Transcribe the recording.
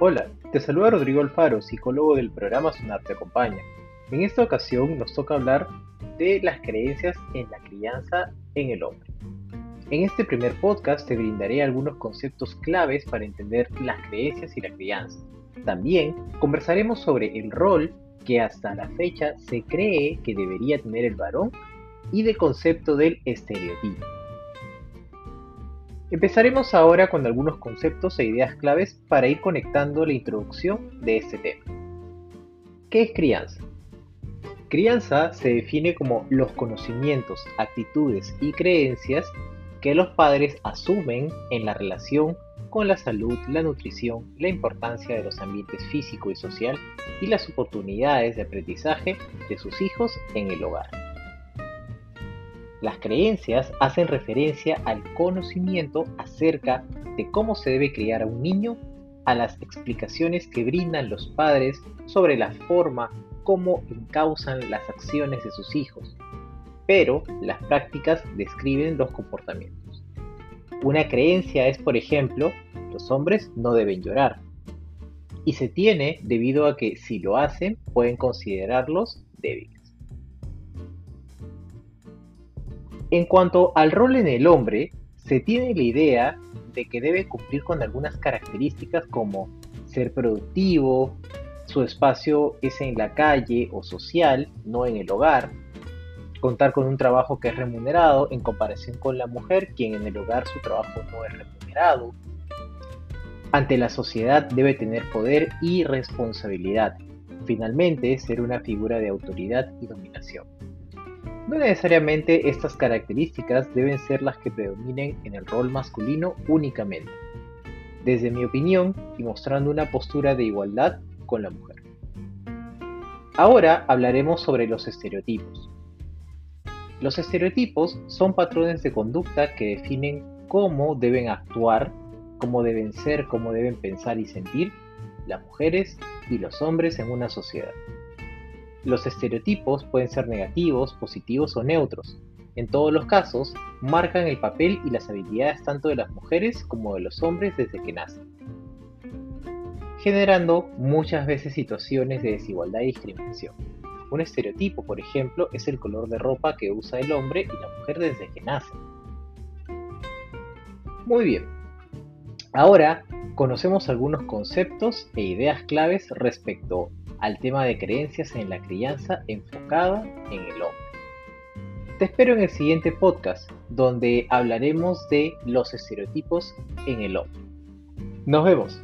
Hola, te saluda Rodrigo Alfaro, psicólogo del programa Sonar Te Acompaña. En esta ocasión nos toca hablar de las creencias en la crianza en el hombre. En este primer podcast te brindaré algunos conceptos claves para entender las creencias y la crianza. También conversaremos sobre el rol que hasta la fecha se cree que debería tener el varón y del concepto del estereotipo. Empezaremos ahora con algunos conceptos e ideas claves para ir conectando la introducción de este tema. ¿Qué es crianza? Crianza se define como los conocimientos, actitudes y creencias que los padres asumen en la relación con la salud, la nutrición, la importancia de los ambientes físico y social y las oportunidades de aprendizaje de sus hijos en el hogar. Las creencias hacen referencia al conocimiento acerca de cómo se debe criar a un niño, a las explicaciones que brindan los padres sobre la forma como encausan las acciones de sus hijos, pero las prácticas describen los comportamientos. Una creencia es, por ejemplo, los hombres no deben llorar, y se tiene debido a que si lo hacen pueden considerarlos débiles. En cuanto al rol en el hombre, se tiene la idea de que debe cumplir con algunas características como ser productivo, su espacio es en la calle o social, no en el hogar, contar con un trabajo que es remunerado en comparación con la mujer, quien en el hogar su trabajo no es remunerado. Ante la sociedad debe tener poder y responsabilidad. Finalmente, ser una figura de autoridad y dominación. No necesariamente estas características deben ser las que predominen en el rol masculino únicamente, desde mi opinión y mostrando una postura de igualdad con la mujer. Ahora hablaremos sobre los estereotipos. Los estereotipos son patrones de conducta que definen cómo deben actuar, cómo deben ser, cómo deben pensar y sentir las mujeres y los hombres en una sociedad. Los estereotipos pueden ser negativos, positivos o neutros. En todos los casos, marcan el papel y las habilidades tanto de las mujeres como de los hombres desde que nacen, generando muchas veces situaciones de desigualdad y discriminación. Un estereotipo, por ejemplo, es el color de ropa que usa el hombre y la mujer desde que nace. Muy bien. Ahora conocemos algunos conceptos e ideas claves respecto al tema de creencias en la crianza enfocada en el hombre. Te espero en el siguiente podcast donde hablaremos de los estereotipos en el hombre. Nos vemos.